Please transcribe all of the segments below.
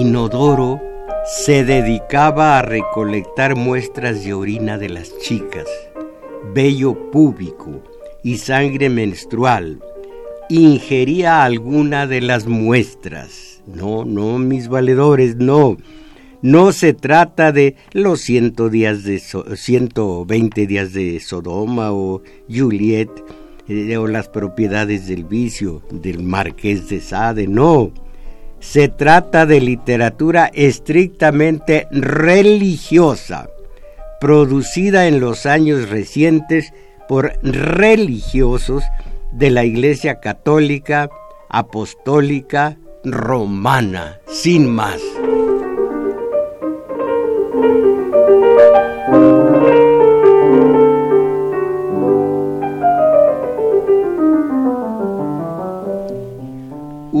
Inodoro se dedicaba a recolectar muestras de orina de las chicas, vello púbico y sangre menstrual. Ingería alguna de las muestras. No, no, mis valedores, no. No se trata de los 100 días de 120 días de Sodoma o Juliet eh, o las propiedades del vicio del marqués de Sade, no se trata de literatura estrictamente religiosa, producida en los años recientes por religiosos de la Iglesia Católica, Apostólica, Romana, sin más.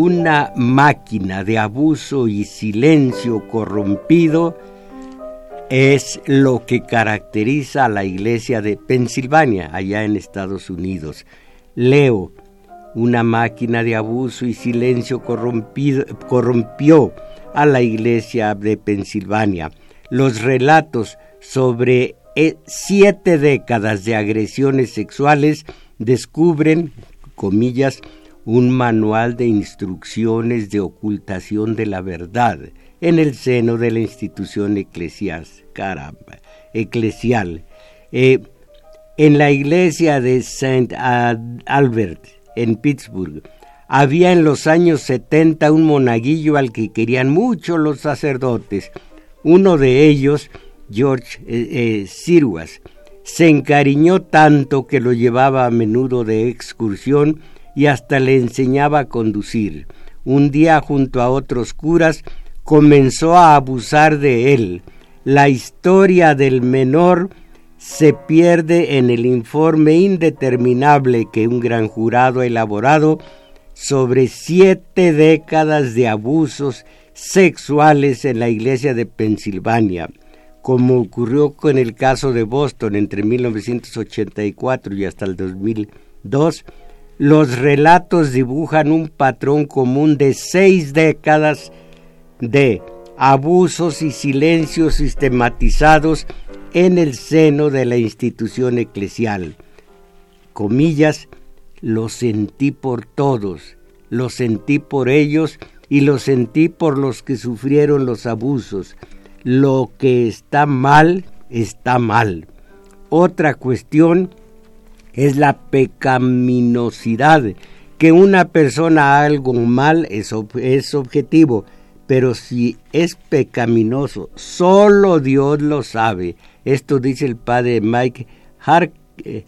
Una máquina de abuso y silencio corrompido es lo que caracteriza a la iglesia de Pensilvania, allá en Estados Unidos. Leo, una máquina de abuso y silencio corrompido, corrompió a la iglesia de Pensilvania. Los relatos sobre eh, siete décadas de agresiones sexuales descubren, comillas, un manual de instrucciones de ocultación de la verdad en el seno de la institución eclesial. Caramba, eclesial. Eh, en la iglesia de St. Albert, en Pittsburgh, había en los años 70 un monaguillo al que querían mucho los sacerdotes. Uno de ellos, George eh, eh se encariñó tanto que lo llevaba a menudo de excursión y hasta le enseñaba a conducir. Un día junto a otros curas comenzó a abusar de él. La historia del menor se pierde en el informe indeterminable que un gran jurado ha elaborado sobre siete décadas de abusos sexuales en la iglesia de Pensilvania, como ocurrió con el caso de Boston entre 1984 y hasta el 2002, los relatos dibujan un patrón común de seis décadas de abusos y silencios sistematizados en el seno de la institución eclesial. Comillas, lo sentí por todos, lo sentí por ellos y lo sentí por los que sufrieron los abusos. Lo que está mal, está mal. Otra cuestión es la pecaminosidad. Que una persona haga algo mal es, es objetivo, pero si es pecaminoso, solo Dios lo sabe. Esto dice el padre Mike eh,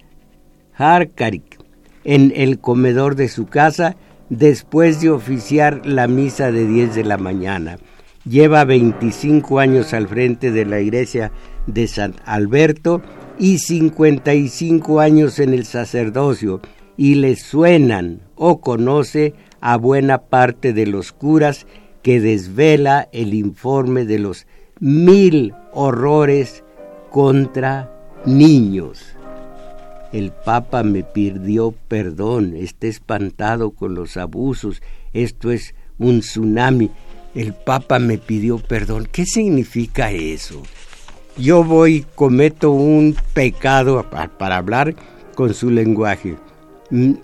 Harkarik en el comedor de su casa después de oficiar la misa de 10 de la mañana. Lleva 25 años al frente de la iglesia de San Alberto y 55 años en el sacerdocio y le suenan o conoce a buena parte de los curas que desvela el informe de los mil horrores contra niños. El Papa me pidió perdón, está espantado con los abusos, esto es un tsunami. El Papa me pidió perdón. ¿Qué significa eso? Yo voy, cometo un pecado para hablar con su lenguaje mm,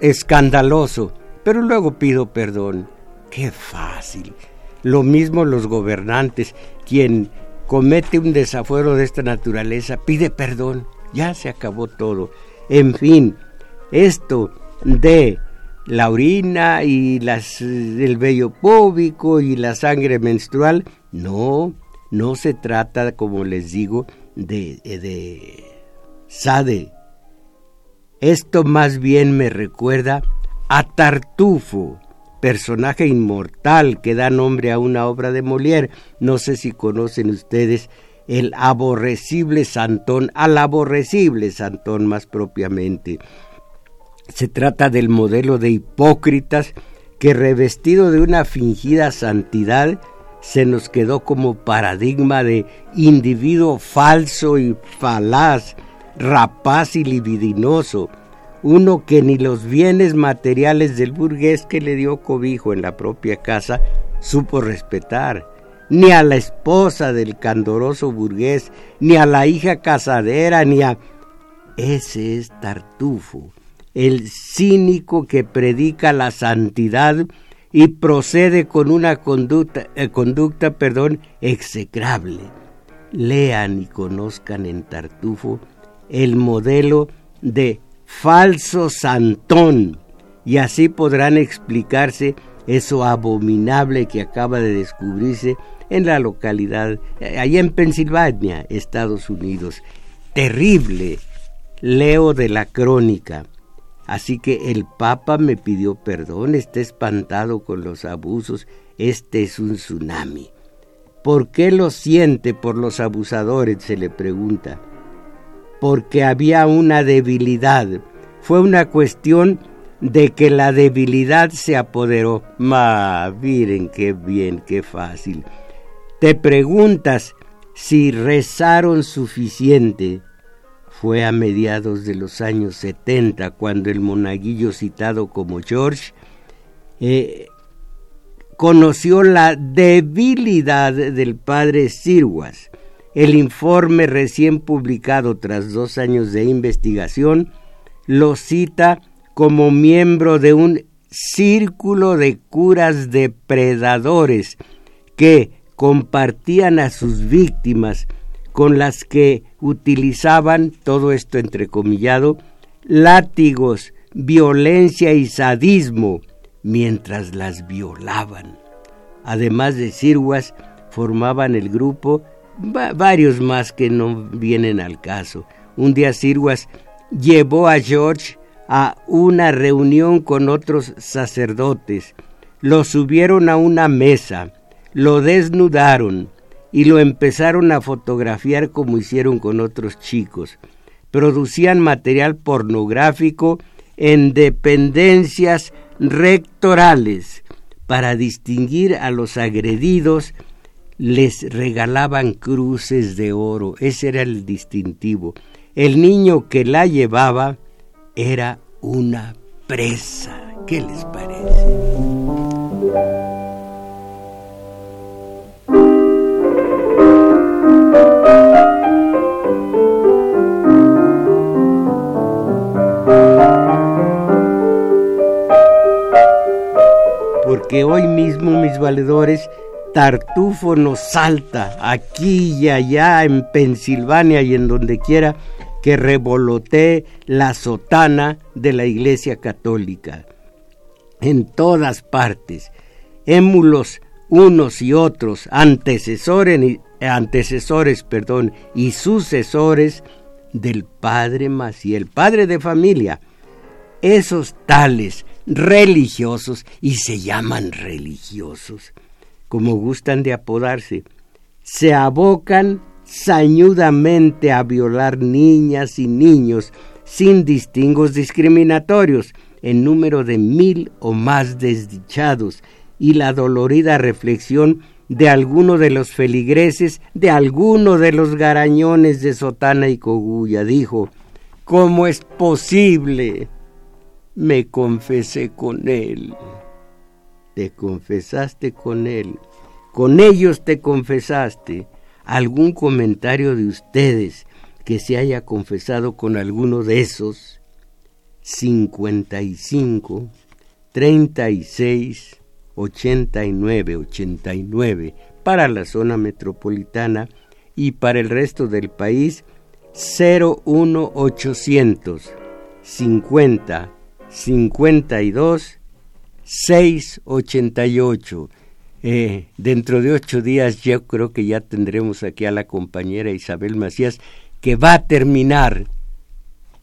escandaloso, pero luego pido perdón. Qué fácil. Lo mismo los gobernantes, quien comete un desafuero de esta naturaleza, pide perdón. Ya se acabó todo. En fin, esto de la orina y las, el vello púbico y la sangre menstrual, no, no se trata, como les digo, de, de Sade. Esto más bien me recuerda a Tartufo, personaje inmortal que da nombre a una obra de Molière. No sé si conocen ustedes el aborrecible Santón, al aborrecible Santón más propiamente. Se trata del modelo de Hipócritas que revestido de una fingida santidad se nos quedó como paradigma de individuo falso y falaz, rapaz y libidinoso, uno que ni los bienes materiales del burgués que le dio cobijo en la propia casa supo respetar, ni a la esposa del candoroso burgués, ni a la hija casadera, ni a... Ese es Tartufo, el cínico que predica la santidad y procede con una conducta, eh, conducta perdón, execrable. Lean y conozcan en Tartufo el modelo de falso santón y así podrán explicarse eso abominable que acaba de descubrirse en la localidad, eh, allá en Pensilvania, Estados Unidos. Terrible. Leo de la crónica. Así que el Papa me pidió perdón, está espantado con los abusos, este es un tsunami. ¿Por qué lo siente por los abusadores? se le pregunta. Porque había una debilidad. Fue una cuestión de que la debilidad se apoderó. Ma, miren qué bien, qué fácil. Te preguntas si rezaron suficiente fue a mediados de los años 70 cuando el monaguillo citado como George eh, conoció la debilidad del padre Sirwas. El informe recién publicado tras dos años de investigación lo cita como miembro de un círculo de curas depredadores que compartían a sus víctimas con las que utilizaban, todo esto entrecomillado, látigos, violencia y sadismo mientras las violaban. Además de Sirwas, formaban el grupo varios más que no vienen al caso. Un día Sirwas llevó a George a una reunión con otros sacerdotes. Lo subieron a una mesa, lo desnudaron, y lo empezaron a fotografiar como hicieron con otros chicos. Producían material pornográfico en dependencias rectorales. Para distinguir a los agredidos, les regalaban cruces de oro. Ese era el distintivo. El niño que la llevaba era una presa. ¿Qué les parece? Porque hoy mismo, mis valedores, Tartufo nos salta aquí y allá en Pensilvania y en donde quiera que revolotee la sotana de la Iglesia Católica. En todas partes, émulos unos y otros, antecesores, antecesores perdón, y sucesores del Padre Maciel, padre de familia. Esos tales religiosos y se llaman religiosos, como gustan de apodarse, se abocan sañudamente a violar niñas y niños sin distingos discriminatorios, en número de mil o más desdichados, y la dolorida reflexión de alguno de los feligreses, de alguno de los garañones de Sotana y Cogulla, dijo, ¿cómo es posible? Me confesé con él. Te confesaste con él. Con ellos te confesaste. ¿Algún comentario de ustedes que se haya confesado con alguno de esos? 55, 36, 89, 89 para la zona metropolitana y para el resto del país 01800 50 52 688. Eh, dentro de ocho días yo creo que ya tendremos aquí a la compañera Isabel Macías que va a terminar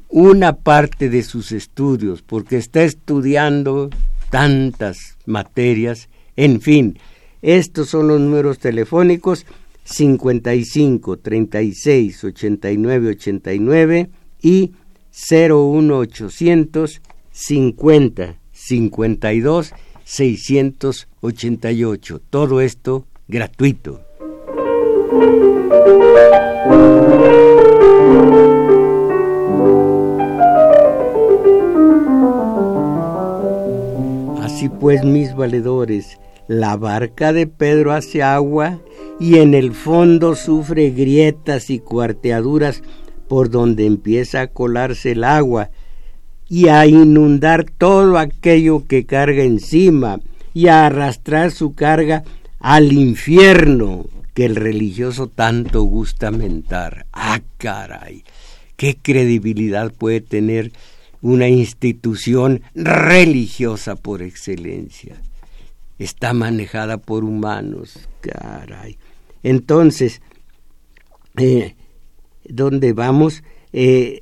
una parte de sus estudios porque está estudiando tantas materias, en fin. Estos son los números telefónicos 55 36 89 89 y 01800 50 52 688. Todo esto gratuito. Así pues, mis valedores, la barca de Pedro hace agua y en el fondo sufre grietas y cuarteaduras por donde empieza a colarse el agua y a inundar todo aquello que carga encima y a arrastrar su carga al infierno que el religioso tanto gusta mentar. ¡Ah, caray! ¿Qué credibilidad puede tener una institución religiosa por excelencia? Está manejada por humanos, caray. Entonces, eh, ¿dónde vamos? Eh,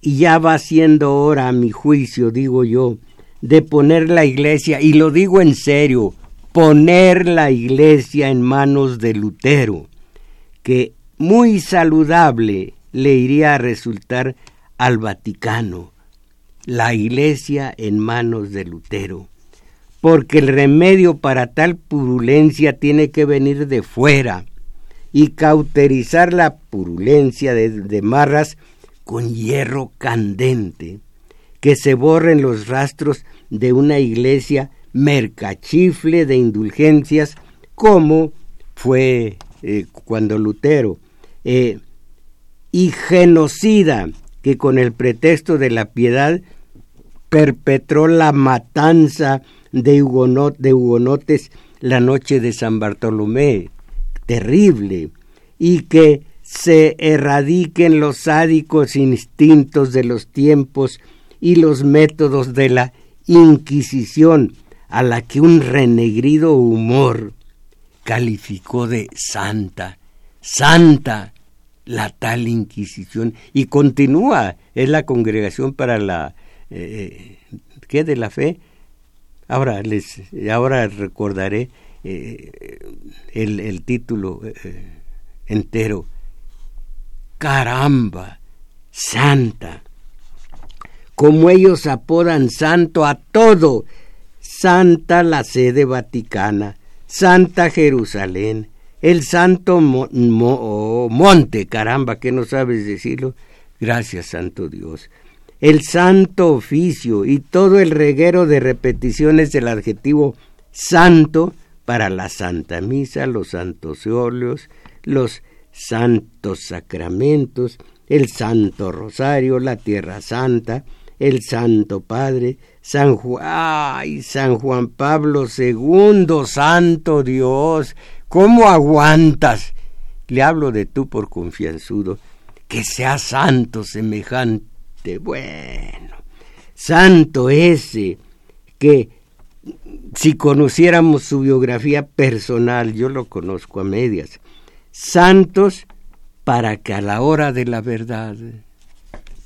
y ya va siendo hora, a mi juicio, digo yo, de poner la iglesia, y lo digo en serio, poner la iglesia en manos de Lutero, que muy saludable le iría a resultar al Vaticano, la iglesia en manos de Lutero, porque el remedio para tal purulencia tiene que venir de fuera y cauterizar la purulencia de, de marras con hierro candente, que se borren los rastros de una iglesia mercachifle de indulgencias, como fue eh, cuando Lutero, eh, y genocida, que con el pretexto de la piedad perpetró la matanza de, de hugonotes la noche de San Bartolomé, terrible, y que se erradiquen los sádicos instintos de los tiempos y los métodos de la Inquisición, a la que un renegrido humor calificó de santa, santa la tal Inquisición, y continúa, es la congregación para la, eh, ¿qué de la fe? Ahora, les, ahora recordaré eh, el, el, título eh, entero caramba, santa. Como ellos apodan santo a todo, santa la sede vaticana, santa Jerusalén, el santo monte, caramba, que no sabes decirlo, gracias santo Dios, el santo oficio y todo el reguero de repeticiones del adjetivo santo para la Santa Misa, los santos óleos, los santos sacramentos, el Santo Rosario, la Tierra Santa, el Santo Padre, San Juan, San Juan Pablo II, Santo Dios, ¿cómo aguantas? Le hablo de tú por confianzudo, que sea santo semejante. Bueno, santo ese, que si conociéramos su biografía personal, yo lo conozco a medias, santos para que a la hora de la verdad,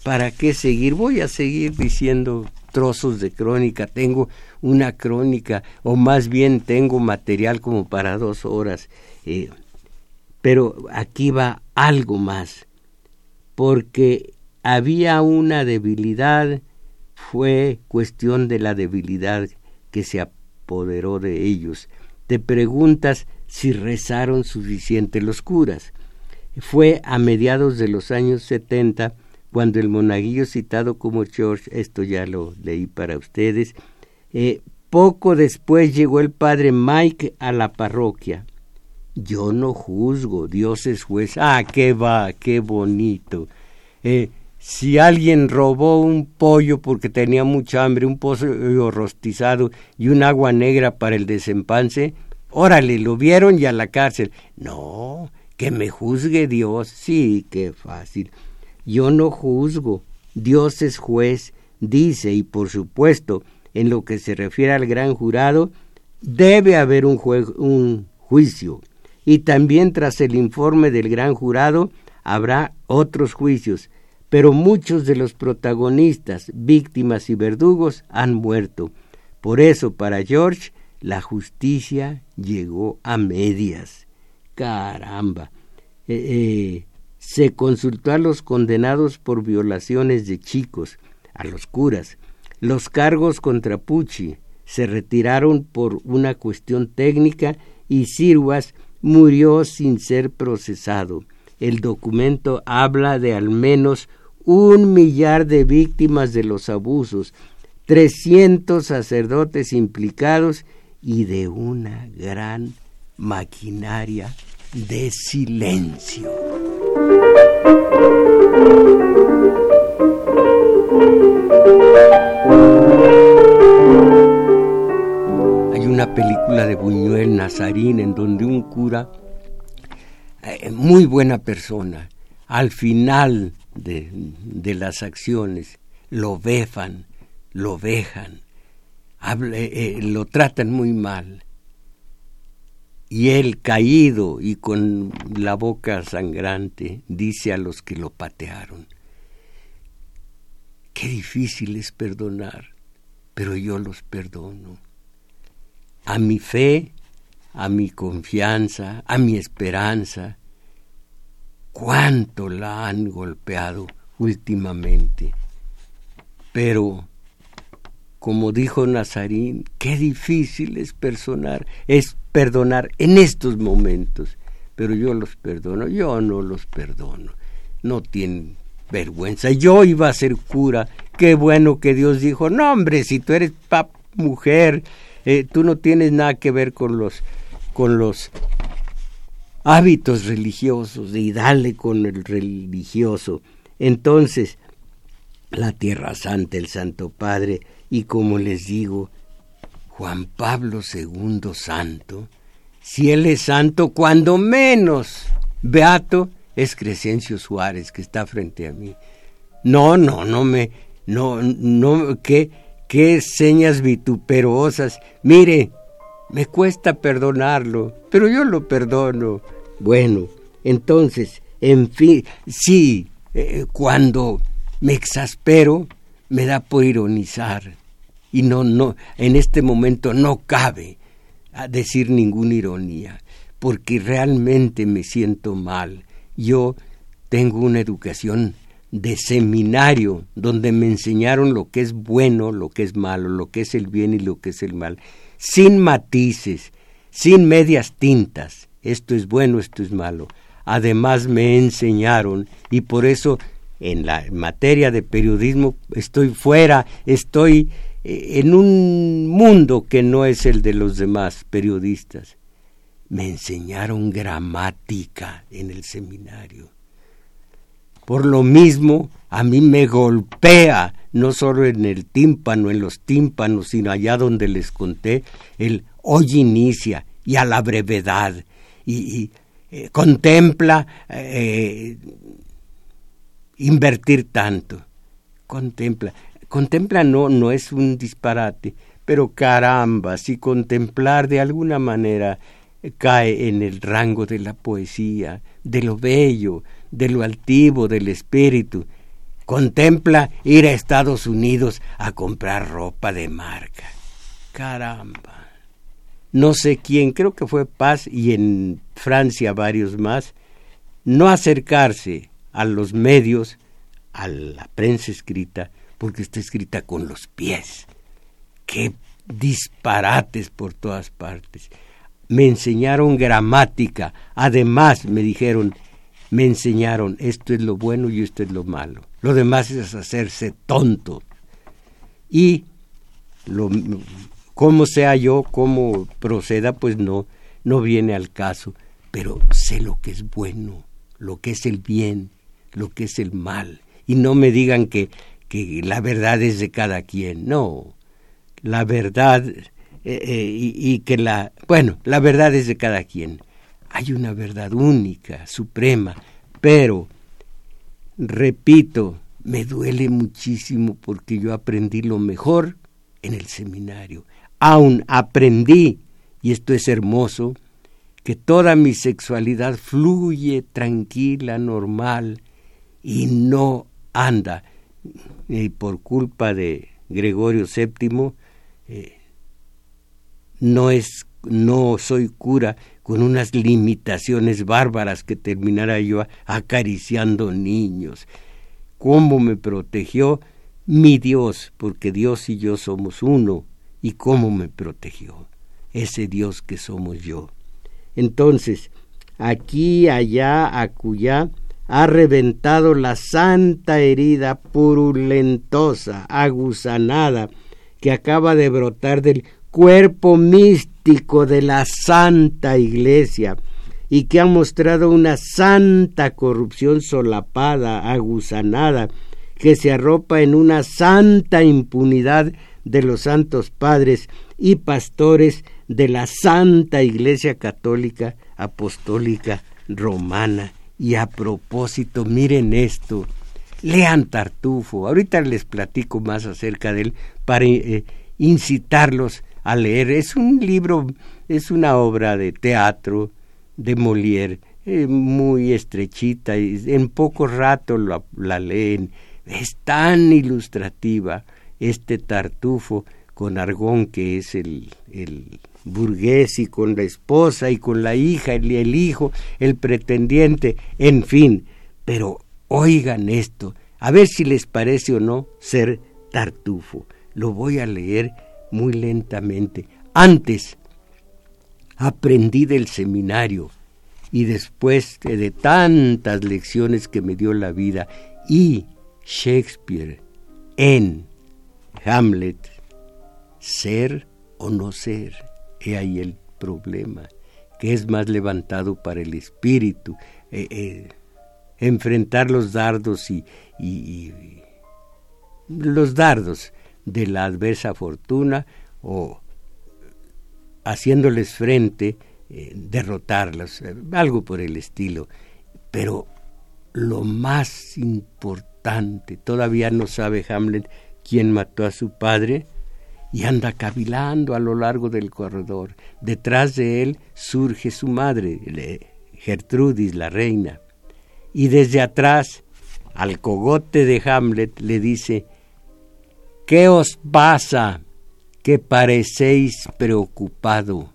¿para qué seguir? Voy a seguir diciendo trozos de crónica, tengo una crónica, o más bien tengo material como para dos horas, eh, pero aquí va algo más, porque había una debilidad, fue cuestión de la debilidad que se apoderó de ellos. Te preguntas si rezaron suficiente los curas. Fue a mediados de los años 70 cuando el monaguillo citado como George, esto ya lo leí para ustedes, eh, poco después llegó el padre Mike a la parroquia. Yo no juzgo, Dios es juez. Ah, qué va, qué bonito. Eh, si alguien robó un pollo porque tenía mucha hambre, un pollo rostizado y un agua negra para el desempance, Órale, lo vieron y a la cárcel. No, que me juzgue Dios. Sí, qué fácil. Yo no juzgo. Dios es juez, dice, y por supuesto, en lo que se refiere al gran jurado, debe haber un, un juicio. Y también tras el informe del gran jurado habrá otros juicios. Pero muchos de los protagonistas, víctimas y verdugos han muerto Por eso, para George, la justicia llegó a medias. Caramba. Eh, eh, se consultó a los condenados por violaciones de chicos, a los curas. Los cargos contra Pucci se retiraron por una cuestión técnica y Sirwas murió sin ser procesado. El documento habla de al menos un millar de víctimas de los abusos, trescientos sacerdotes implicados y de una gran maquinaria de silencio. Hay una película de Buñuel Nazarín en donde un cura, eh, muy buena persona, al final de, las acciones lo befan, lo vejan, eh, lo tratan muy mal. Y él, caído y con la boca sangrante, dice a los que lo patearon, qué difícil es perdonar, pero yo los perdono. A mi fe, a mi confianza, a mi esperanza, cuánto la han golpeado últimamente. Pero como dijo Nazarín, qué difícil es perdonar, es perdonar en estos momentos, pero yo los perdono, yo no los perdono, no tienen vergüenza. Yo iba a ser cura, qué bueno que Dios dijo, no hombre, si tú eres mujer, eh, tú no tienes nada que ver con los, con los hábitos religiosos, y dale con el religioso. Entonces, la Tierra Santa, el Santo Padre, y como les digo, Juan Pablo II Santo, si él es santo, cuando menos beato es Crescencio Suárez, que está frente a mí. No, no, no me, no, no, qué, qué señas vituperosas. Mire, me cuesta perdonarlo, pero yo lo perdono. Bueno, entonces, en fin, sí, eh, cuando me exaspero, me da por ironizar y no, no, en este momento no cabe decir ninguna ironía, porque realmente me siento mal. Yo tengo una educación de seminario donde me enseñaron lo que es bueno, lo que es malo, lo que es el bien y lo que es el mal, sin matices, sin medias tintas. Esto es bueno, esto es malo. Además me enseñaron y por eso en la materia de periodismo estoy fuera, estoy en un mundo que no es el de los demás periodistas. Me enseñaron gramática en el seminario. Por lo mismo, a mí me golpea, no solo en el tímpano, en los tímpanos, sino allá donde les conté, el hoy inicia y a la brevedad, y, eh, contempla eh, invertir tanto. Contempla. Contempla no, no es un disparate, pero caramba, si contemplar de alguna manera cae en el rango de la poesía, de lo bello, de lo altivo del espíritu. Contempla ir a Estados Unidos a comprar ropa de marca. Caramba. No sé quién, creo que fue Paz y en Francia varios más, no acercarse a los medios, a la prensa escrita, porque está escrita con los pies. Qué disparates por todas partes. Me enseñaron gramática, además me dijeron, me enseñaron esto es lo bueno y esto es lo malo. Lo demás es hacerse tonto. Y lo, como sea yo, cómo proceda, pues no, no viene al caso. Pero sé lo que es bueno, lo que es el bien, lo que es el mal. Y no me digan que que la verdad es de cada quien, no, la verdad eh, eh, y, que la, bueno, la verdad es de cada quien. Hay una verdad única, suprema, pero, repito, me duele muchísimo porque yo aprendí lo mejor en el seminario. Aún aprendí, y esto es hermoso, que toda mi sexualidad fluye tranquila, normal, y no anda y por culpa de Gregorio VII, eh, no es no soy cura con unas limitaciones bárbaras que terminara yo acariciando niños. ¿Cómo me protegió mi Dios? Porque Dios y yo somos uno. ¿Y cómo me protegió? Ese Dios que somos yo. Entonces, aquí, allá, acullá, ha reventado la santa herida purulentosa, aguzanada, que acaba de brotar del cuerpo místico de la Santa Iglesia y que ha mostrado una santa corrupción solapada, aguzanada, que se arropa en una santa impunidad de los santos padres y pastores de la Santa Iglesia Católica Apostólica Romana. Y a propósito, miren esto, lean Tartufo, ahorita les platico más acerca de él para eh, incitarlos a leer. Es un libro, es una obra de teatro de Molière, eh, muy estrechita y en poco rato la, la leen. Es tan ilustrativa este tartufo con Argón, que es el, el burgués, y con la esposa, y con la hija, el, el hijo, el pretendiente, en fin. Pero oigan esto, a ver si les parece o no ser tartufo. Lo voy a leer muy lentamente. Antes aprendí del seminario y después de tantas lecciones que me dio la vida y Shakespeare en Hamlet, ser o no ser, he ahí el problema, que es más levantado para el espíritu, eh, eh, enfrentar los dardos y, los dardos de la adversa fortuna o haciéndoles frente, eh, derrotarlas, eh, algo por el estilo. Pero lo más importante, todavía no sabe Hamlet quién mató a su padre y anda cavilando a lo largo del corredor. Detrás de él surge su madre, Gertrudis, la reina. Y desde atrás, al cogote de Hamlet, le dice, ¿Qué os pasa que parecéis preocupado?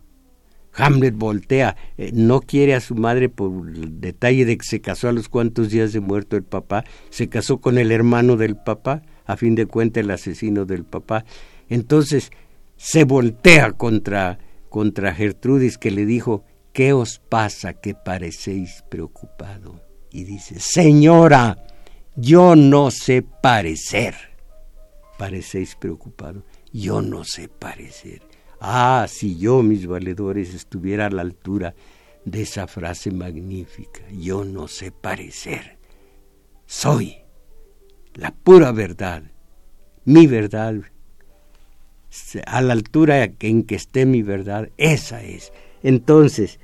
Hamlet voltea, eh, no quiere a su madre por el detalle de que se casó a los cuantos días de muerto el papá, se casó con el hermano del papá, a fin de cuentas el asesino del papá. Entonces se voltea contra, contra Gertrudis que le dijo, ¿qué os pasa que parecéis preocupado? Y dice, Señora, yo no sé parecer parecéis preocupado. Yo no sé parecer. Ah, si yo, mis valedores, estuviera a la altura de esa frase magnífica. Yo no sé parecer. Soy la pura verdad. Mi verdad. A la altura en que esté mi verdad, esa es. Entonces,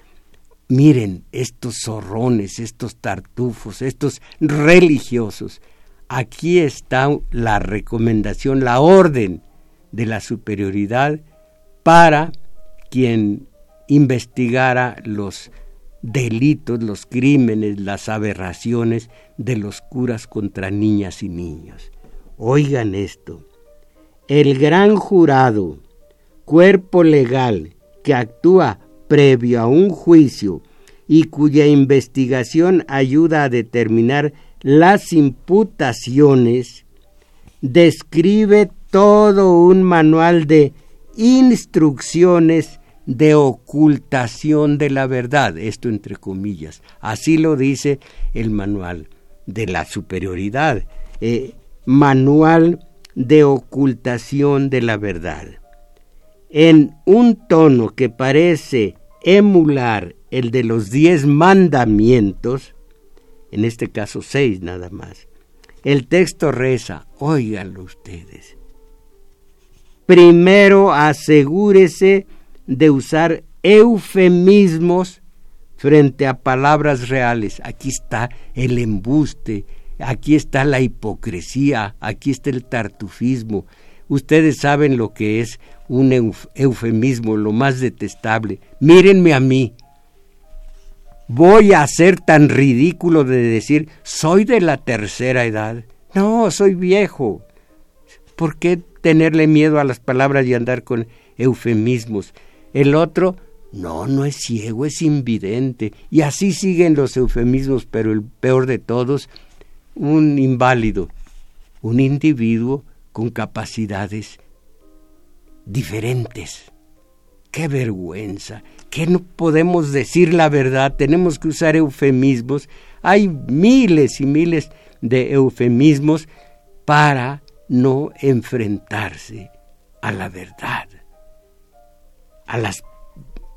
miren estos zorrones, estos tartufos, estos religiosos Aquí está la recomendación, la orden de la superioridad para quien investigara los delitos, los crímenes, las aberraciones de los curas contra niñas y niños. Oigan esto, el gran jurado, cuerpo legal que actúa previo a un juicio y cuya investigación ayuda a determinar las imputaciones, describe todo un manual de instrucciones de ocultación de la verdad, esto entre comillas. Así lo dice el manual de la superioridad, eh, manual de ocultación de la verdad. En un tono que parece emular el de los diez mandamientos, en este caso seis nada más. El texto reza, óiganlo ustedes. Primero asegúrese de usar eufemismos frente a palabras reales. Aquí está el embuste, aquí está la hipocresía, aquí está el tartufismo. Ustedes saben lo que es un eufemismo, lo más detestable. Mírenme a mí, voy a ser tan ridículo de decir soy de la tercera edad. No, soy viejo. ¿Por qué tenerle miedo a las palabras y andar con eufemismos? El otro, no, no es ciego, es invidente. Y así siguen los eufemismos, pero el peor de todos, un inválido, un individuo con capacidades diferentes. ¡Qué vergüenza! que no podemos decir la verdad, tenemos que usar eufemismos. Hay miles y miles de eufemismos para no enfrentarse a la verdad, a las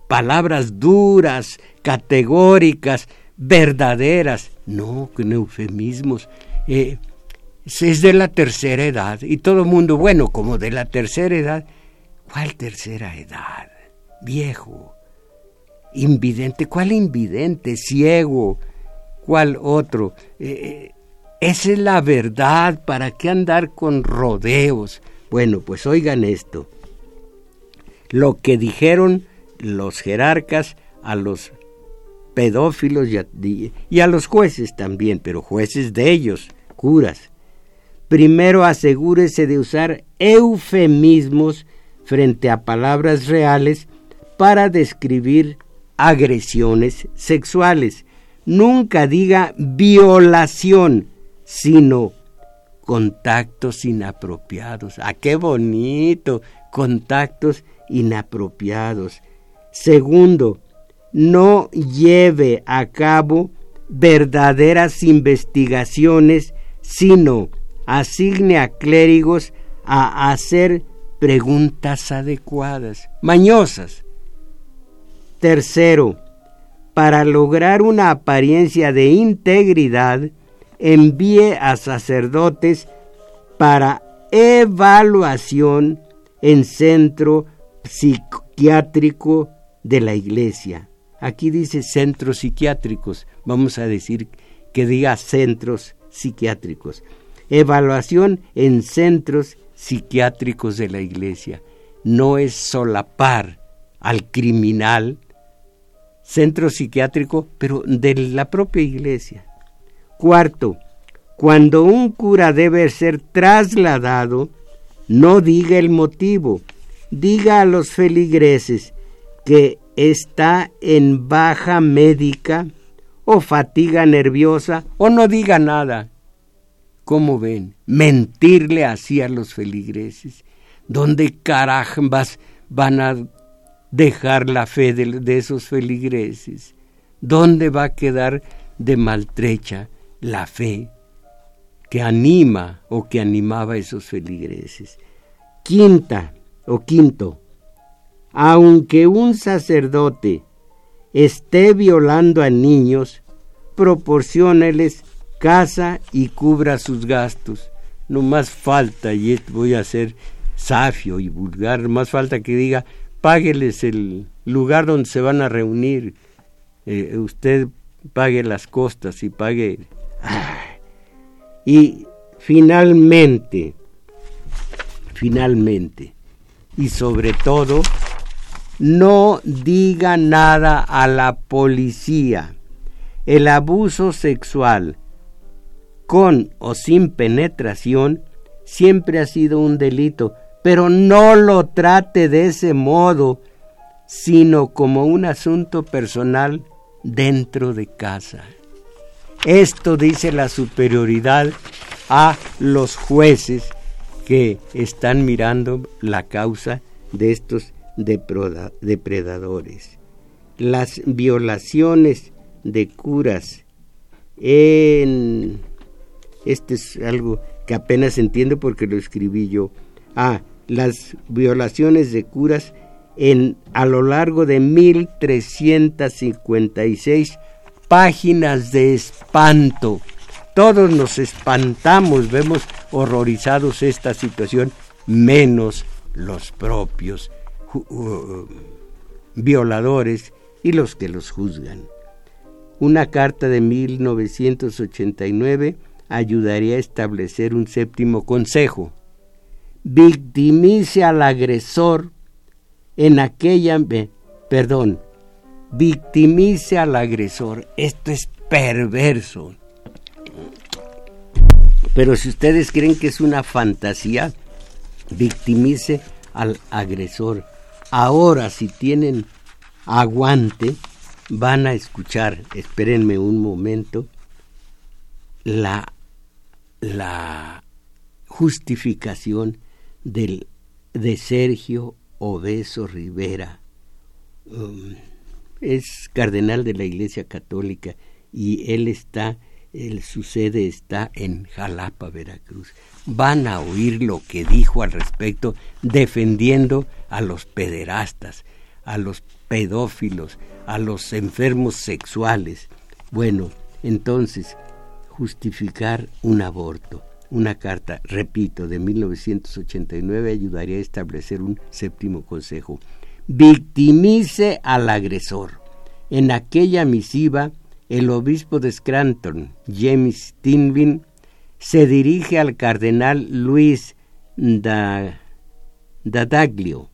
palabras duras, categóricas, verdaderas. No, con eufemismos. Eh, es de la tercera edad y todo el mundo, bueno, como de la tercera edad. ¿Cuál tercera edad? Viejo invidente. ¿Cuál invidente? Ciego. ¿Cuál otro? Eh, esa es la verdad. ¿Para qué andar con rodeos? Bueno, pues oigan esto. Lo que dijeron los jerarcas a los pedófilos y a, y a los jueces también, pero jueces de ellos, curas. Primero asegúrese de usar eufemismos frente a palabras reales para describir agresiones sexuales. Nunca diga violación, sino contactos inapropiados. ¡Ah, qué bonito! Contactos inapropiados. Segundo, no lleve a cabo verdaderas investigaciones, sino asigne a clérigos a hacer preguntas adecuadas, mañosas, Tercero, para lograr una apariencia de integridad, envíe a sacerdotes para evaluación en centro psiquiátrico de la iglesia. Aquí dice centros psiquiátricos, vamos a decir que diga centros psiquiátricos. Evaluación en centros psiquiátricos de la iglesia. No es solapar al criminal centro psiquiátrico, pero de la propia iglesia. Cuarto, cuando un cura debe ser trasladado, no diga el motivo, diga a los feligreses que está en baja médica o fatiga nerviosa o no diga nada. ¿Cómo ven? Mentirle así a los feligreses. ¿Dónde carambas van a dejar la fe de, esos feligreses? ¿Dónde va a quedar de maltrecha la fe que anima o que animaba a esos feligreses? Quinta o quinto, aunque un sacerdote esté violando a niños, proporcióneles casa y cubra sus gastos. No más falta, y voy a ser safio y vulgar, más falta que diga, págueles el lugar donde se van a reunir, eh, usted pague las costas y pague... Y finalmente, finalmente, y sobre todo, no diga nada a la policía. El abuso sexual con o sin penetración siempre ha sido un delito pero no lo trate de ese modo, sino como un asunto personal dentro de casa. Esto dice la superioridad a los jueces que están mirando la causa de estos depredadores. Las violaciones de curas en... Este es algo que apenas entiendo porque lo escribí yo. Ah, las violaciones de curas en, a lo largo de 1356 páginas de espanto. Todos nos espantamos, vemos horrorizados esta situación, menos los propios violadores y los que los juzgan. Una carta de 1989 ayudaría a establecer un séptimo consejo victimice al agresor en aquella, perdón, victimice al agresor. Esto es perverso. Pero si ustedes creen que es una fantasía, victimice al agresor. Ahora si tienen aguante, van a escuchar, espérenme un momento, la, la justificación del, de Sergio Obeso Rivera. Um, es cardenal de la Iglesia Católica y él está, él, su sede está en Jalapa, Veracruz. Van a oír lo que dijo al respecto, defendiendo a los pederastas, a los pedófilos, a los enfermos sexuales. Bueno, entonces, justificar un aborto. Una carta, repito, de 1989 ayudaría a establecer un séptimo consejo. Victimice al agresor. En aquella misiva, el obispo de Scranton, James Tinvin, se dirige al cardenal Luis Dadaglio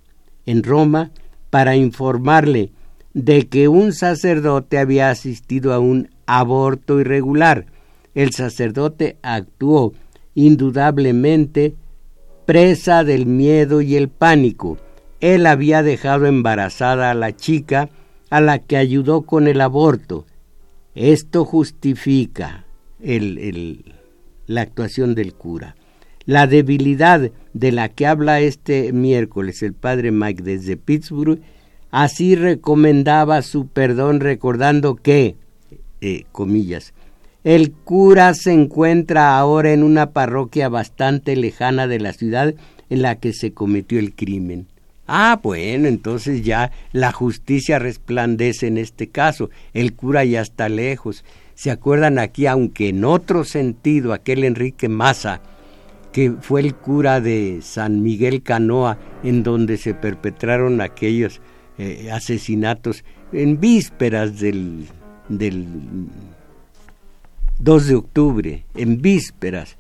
en Roma para informarle de que un sacerdote había asistido a un aborto irregular. El sacerdote actuó indudablemente presa del miedo y el pánico. Él había dejado embarazada a la chica a la que ayudó con el aborto. Esto justifica la actuación del cura. La debilidad de la que habla este miércoles el padre Mike desde Pittsburgh, así recomendaba su perdón recordando que, eh, comillas, el cura se encuentra ahora en una parroquia bastante lejana de la ciudad en la que se cometió el crimen. Ah, bueno, entonces ya la justicia resplandece en este caso. El cura ya está lejos. ¿Se acuerdan aquí, aunque en otro sentido, aquel Enrique Maza, que fue el cura de San Miguel Canoa, en donde se perpetraron aquellos eh, asesinatos en vísperas del, del 2 de octubre, en vísperas,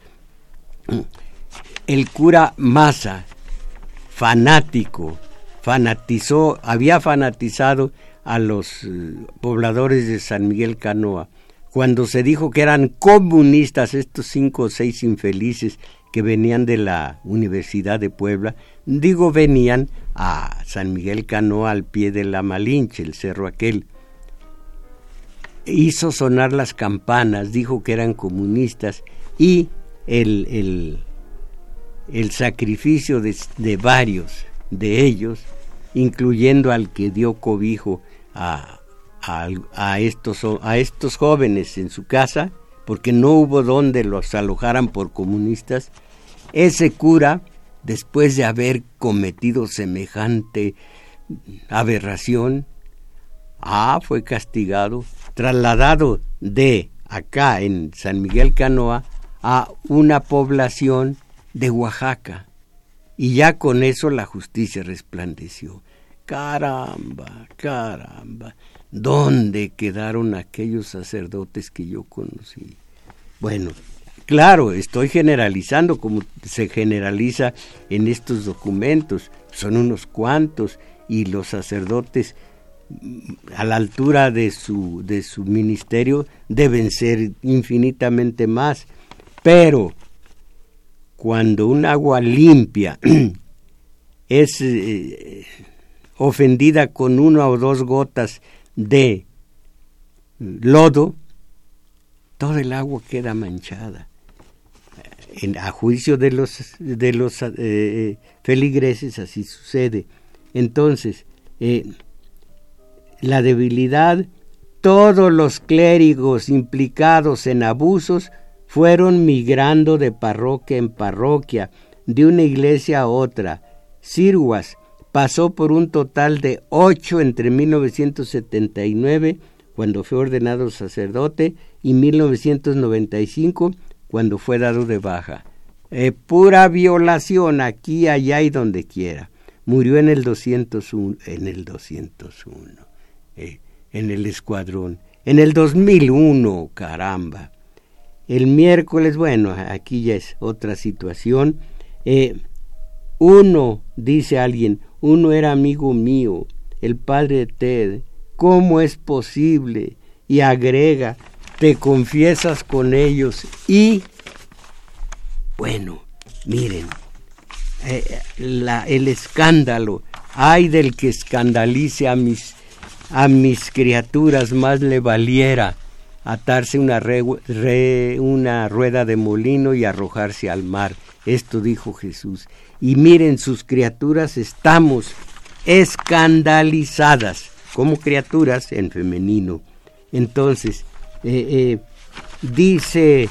el cura Maza, fanático, fanatizó, había fanatizado a los eh, pobladores de San Miguel Canoa, cuando se dijo que eran comunistas estos cinco o seis infelices que venían de la Universidad de Puebla, digo venían a San Miguel Canoa al pie de la Malinche, el cerro aquel, hizo sonar las campanas, dijo que eran comunistas y el, el, el sacrificio de, de, varios de ellos, incluyendo al que dio cobijo a, a, estos, a estos jóvenes en su casa, porque no hubo donde los alojaran por comunistas, ese cura, después de haber cometido semejante aberración, ah, fue castigado trasladado de acá en San Miguel Canoa a una población de Oaxaca. Y ya con eso la justicia resplandeció. Caramba, caramba, ¿dónde quedaron aquellos sacerdotes que yo conocí? Bueno, claro, estoy generalizando como se generaliza en estos documentos, son unos cuantos y los sacerdotes a la altura de su, de su ministerio deben ser infinitamente más. Pero cuando un agua limpia es eh, ofendida con una o dos gotas de lodo, todo el agua queda manchada. A juicio de los, de los eh, feligreses así sucede. Entonces, eh, la debilidad, todos los clérigos implicados en abusos fueron migrando de parroquia en parroquia, de una iglesia a otra. Sirguas pasó por un total de ocho entre 1979, cuando fue ordenado sacerdote, y 1995, cuando fue dado de baja. Eh, pura violación aquí, allá y donde quiera. Murió en el 201. En el 201. Eh, en el escuadrón. En el 2001, caramba. El miércoles, bueno, aquí ya es otra situación. Eh, uno, dice alguien, uno era amigo mío, el padre Ted. ¿Cómo es posible? Y agrega, te confiesas con ellos y, bueno, miren, eh, el escándalo ay del que escandalice a mis, a mis criaturas, más le valiera atarse una, rueda de molino y arrojarse al mar. Esto dijo Jesús. Y miren, sus criaturas estamos escandalizadas, como criaturas en femenino. Entonces, eh, eh, dice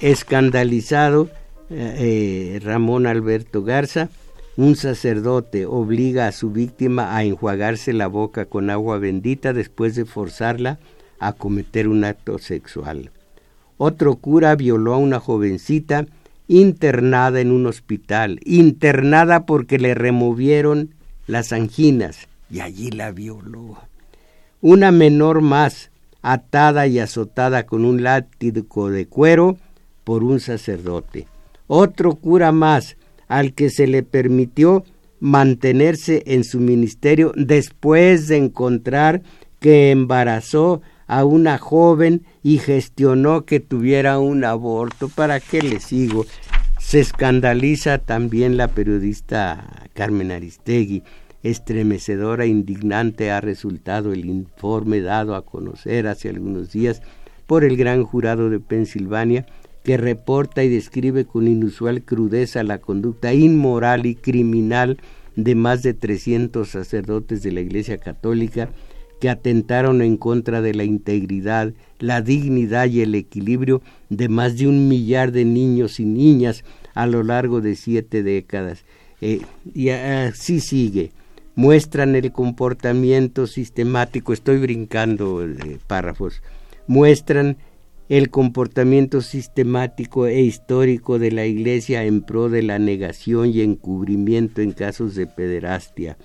escandalizado eh, Ramón Alberto Garza, un sacerdote obliga a su víctima a enjuagarse la boca con agua bendita después de forzarla a cometer un acto sexual. Otro cura violó a una jovencita internada en un hospital, internada porque le removieron las anginas y allí la violó. Una menor más, atada y azotada con un látigo de cuero por un sacerdote. Otro cura más, al que se le permitió mantenerse en su ministerio después de encontrar que embarazó a una joven y gestionó que tuviera un aborto. ¿Para qué le sigo? Se escandaliza también la periodista Carmen Aristegui. Estremecedora e indignante ha resultado el informe dado a conocer hace algunos días por el gran jurado de Pensilvania que reporta y describe con inusual crudeza la conducta inmoral y criminal de más de 300 sacerdotes de la Iglesia Católica que atentaron en contra de la integridad, la dignidad y el equilibrio de más de un millar de niños y niñas a lo largo de siete décadas. Eh, y así sigue. Muestran el comportamiento sistemático, estoy brincando eh, párrafos, muestran el comportamiento sistemático e histórico de la Iglesia en pro de la negación y encubrimiento en casos de pederastia,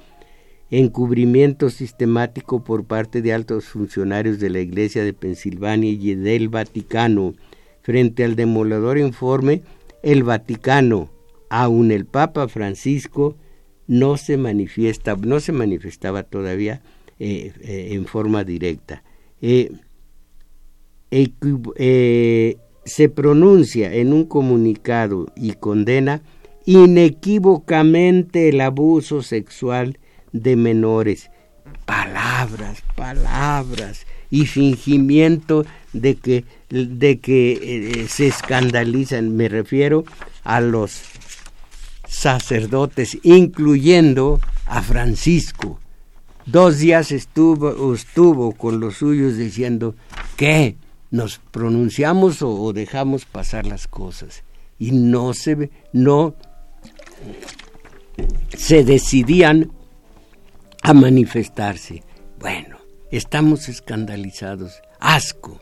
encubrimiento sistemático por parte de altos funcionarios de la Iglesia de Pensilvania y del Vaticano. Frente al demoledor informe, el Vaticano, aun el Papa Francisco, no se manifiesta, no se manifestaba todavía eh, eh, en forma directa. Eh, se pronuncia en un comunicado y condena inequívocamente el abuso sexual de menores. Palabras, palabras y fingimiento de que, de que eh, se escandalizan. Me refiero a los sacerdotes, incluyendo a Francisco. Dos días estuvo, estuvo con los suyos diciendo, que nos pronunciamos o, dejamos pasar las cosas y no se no se decidían a manifestarse. Bueno, estamos escandalizados, asco.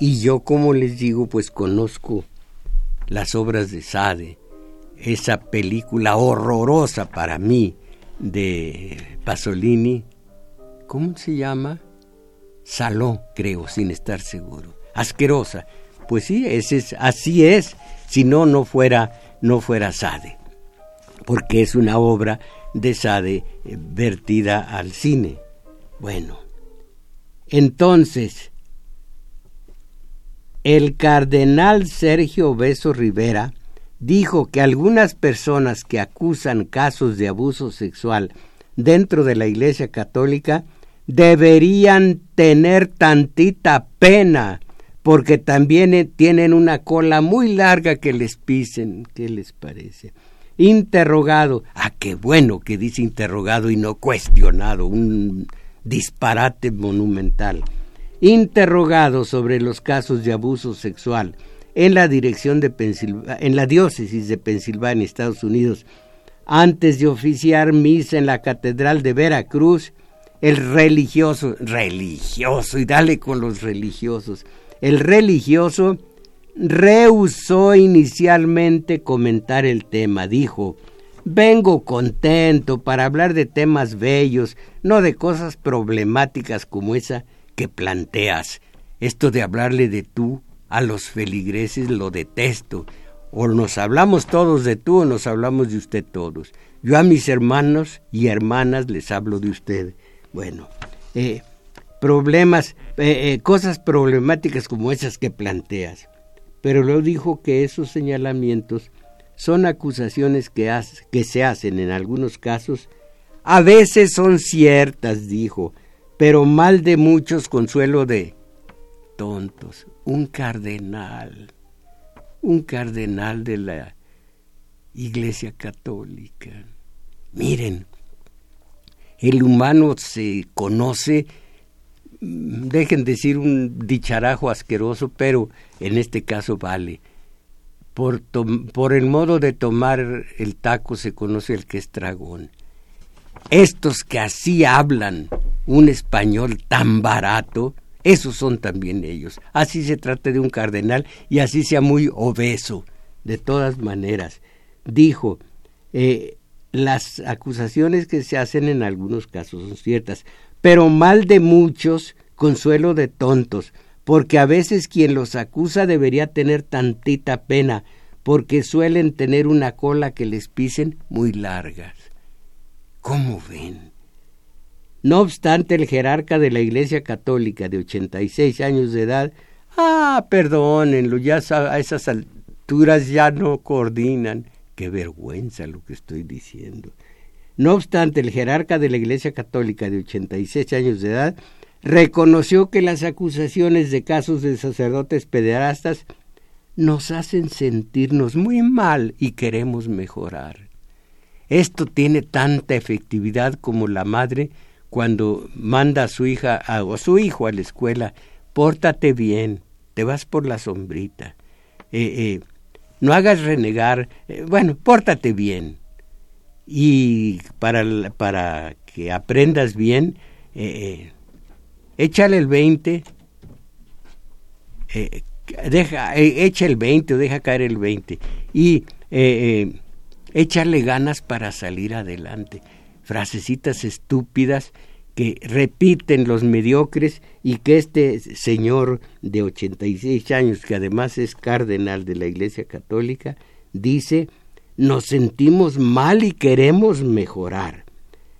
Y yo, como les digo, pues conozco las obras de Sade, esa película horrorosa para mí de Pasolini, ¿cómo se llama? Saló, creo, sin estar seguro. Asquerosa. Pues sí, ese es, así es, si no, no fuera, no fuera Sade, porque es una obra de Sade eh, vertida al cine. Bueno, entonces, el cardenal Sergio Beso Rivera dijo que algunas personas que acusan casos de abuso sexual dentro de la Iglesia Católica deberían tener tantita pena, porque también tienen una cola muy larga que les pisen. ¿Qué les parece? Interrogado. Ah, qué bueno que dice interrogado y no cuestionado, un disparate monumental. Interrogado sobre los casos de abuso sexual en la dirección de en la diócesis de Pensilvania, Estados Unidos, antes de oficiar misa en la Catedral de Veracruz, el religioso, religioso, y dale con los religiosos, el religioso rehusó inicialmente comentar el tema, dijo, vengo contento para hablar de temas bellos, no de cosas problemáticas como esa que planteas. Esto de hablarle de tú a los feligreses lo detesto. O nos hablamos todos de tú o nos hablamos de usted todos. Yo a mis hermanos y hermanas les hablo de usted. Bueno, eh, problemas, eh, eh, cosas problemáticas como esas que planteas. Pero luego dijo que esos señalamientos son acusaciones que, que se hacen en algunos casos A veces son ciertas, dijo, pero mal de muchos consuelo de tontos. Un cardenal, un cardenal de la Iglesia Católica. Miren, el humano se conoce, dejen decir un dicharajo asqueroso, pero en este caso vale. Por, por el modo de tomar el taco se conoce el que es dragón. Estos que así hablan un español tan barato, esos son también ellos. Así se trata de un cardenal y así sea muy obeso. De todas maneras, dijo, eh, las acusaciones que se hacen en algunos casos son ciertas, pero mal de muchos, consuelo de tontos, porque a veces quien los acusa debería tener tantita pena, porque suelen tener una cola que les pisen muy largas. ¿Cómo ven? No obstante, el jerarca de la Iglesia Católica de 86 años de edad, ah, perdónenlo, ya a esas alturas ya no coordinan, Qué vergüenza lo que estoy diciendo. No obstante, el jerarca de la Iglesia Católica de 86 años de edad reconoció que las acusaciones de casos de sacerdotes pederastas nos hacen sentirnos muy mal y queremos mejorar. Esto tiene tanta efectividad como la madre cuando manda a su hija o a su hijo a la escuela, pórtate bien, te vas por la sombrita. Eh, eh, no hagas renegar, eh, bueno, pórtate bien. Y para, para que aprendas bien, eh, eh échale el 20, eh, deja, echa el 20 o deja caer el 20 y échale ganas para salir adelante. Frasecitas estúpidas que repiten los mediocres y que este señor de 86 años, que además es cardenal de la Iglesia Católica, dice, nos sentimos mal y queremos mejorar.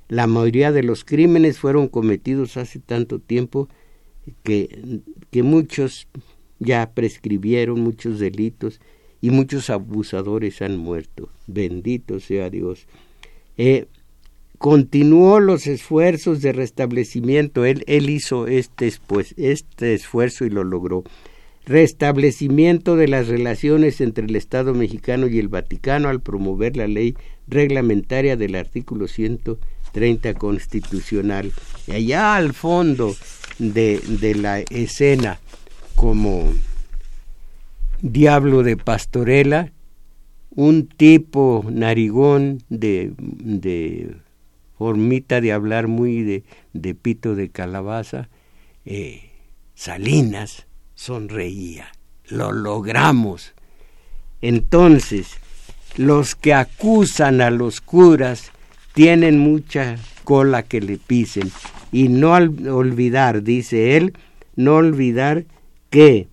La mayoría de los crímenes fueron cometidos hace tanto tiempo que, que muchos ya prescribieron muchos delitos y muchos abusadores han muerto. Bendito sea Dios. Eh, continuó los esfuerzos de restablecimiento. Él, él hizo este, pues, este esfuerzo y lo logró. Restablecimiento de las relaciones entre el Estado mexicano y el Vaticano al promover la ley reglamentaria del artículo 130 constitucional. Y allá al fondo de, de la escena, como diablo de pastorela, un tipo narigón de, de formita de hablar muy de, de pito de calabaza, eh, Salinas sonreía. Lo logramos. Entonces, los que acusan a los curas tienen mucha cola que le pisen. Y no olvidar, dice él, no olvidar que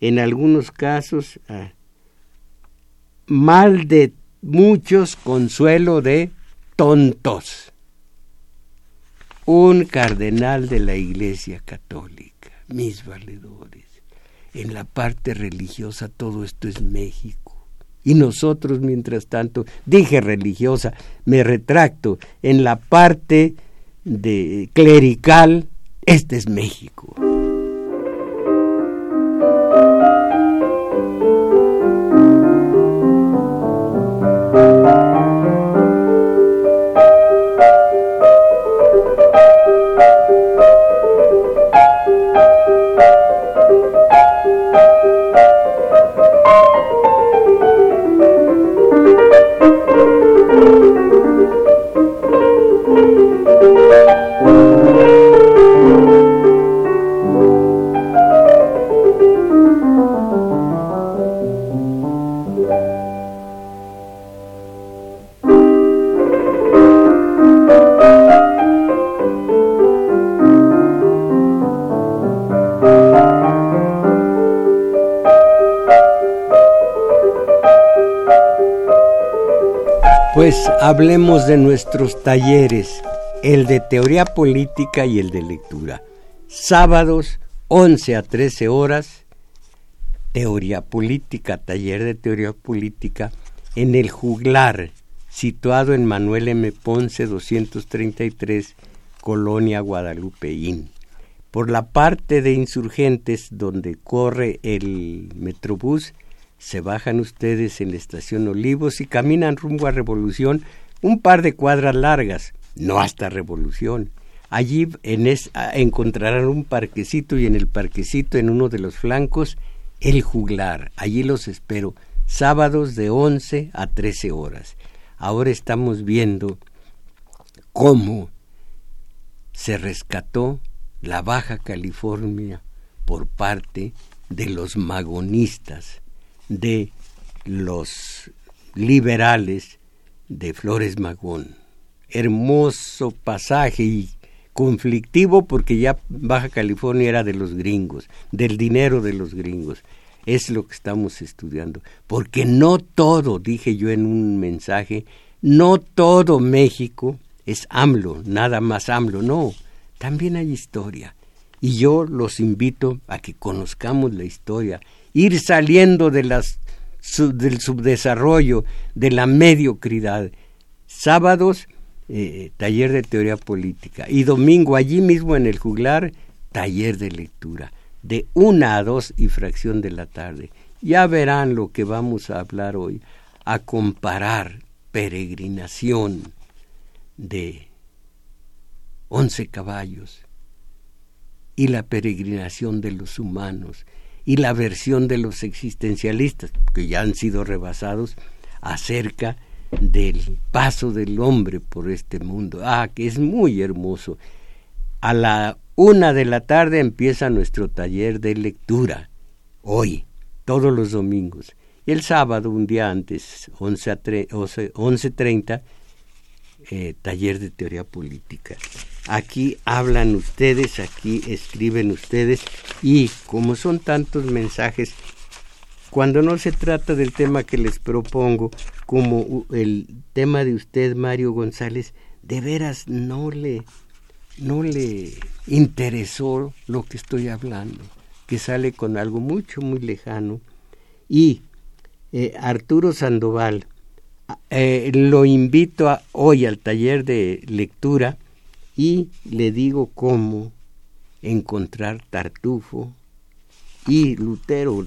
en algunos casos, ah, mal de muchos, consuelo de tontos. Un cardenal de la Iglesia Católica, mis valedores. En la parte religiosa todo esto es México. Y nosotros, mientras tanto, dije religiosa, me retracto, en la parte de clerical, este es México. Hablemos de nuestros talleres, el de teoría política y el de lectura. Sábados 11 a 13 horas, teoría política, taller de teoría política en el juglar, situado en Manuel M. Ponce 233, Colonia Guadalupeín. Por la parte de insurgentes donde corre el Metrobús, se bajan ustedes en la estación Olivos y caminan rumbo a Revolución un par de cuadras largas, no hasta Revolución. Allí en encontrarán un parquecito y en el parquecito, en uno de los flancos, el juglar. Allí los espero, sábados de 11 a 13 horas. Ahora estamos viendo cómo se rescató la Baja California por parte de los magonistas, de los liberales de Flores Magón. Hermoso pasaje y conflictivo porque ya Baja California era de los gringos, del dinero de los gringos. Es lo que estamos estudiando. Porque no todo, dije yo en un mensaje, no todo México es AMLO, nada más AMLO, no, también hay historia. Y yo los invito a que conozcamos la historia, ir saliendo del subdesarrollo, de la mediocridad. Sábados eh, taller de teoría política. Y domingo, allí mismo en el juglar, taller de lectura, de una a dos y fracción de la tarde. Ya verán lo que vamos a hablar hoy, a comparar peregrinación de once caballos y la peregrinación de los humanos y la versión de los existencialistas, que ya han sido rebasados, acerca del paso del hombre por este mundo. Ah, que es muy hermoso. A la una de la tarde empieza nuestro taller de lectura. Hoy, todos los domingos. Y el sábado, un día antes, 11.30, eh, taller de teoría política. Aquí hablan ustedes, aquí escriben ustedes y como son tantos mensajes, cuando no se trata del tema que les propongo, como el tema de usted, Mario González, de veras no le, no le interesó lo que estoy hablando, que sale con algo mucho, muy lejano. Y eh, Arturo Sandoval, eh, lo invito a, hoy al taller de lectura y le digo cómo encontrar Tartufo y Lutero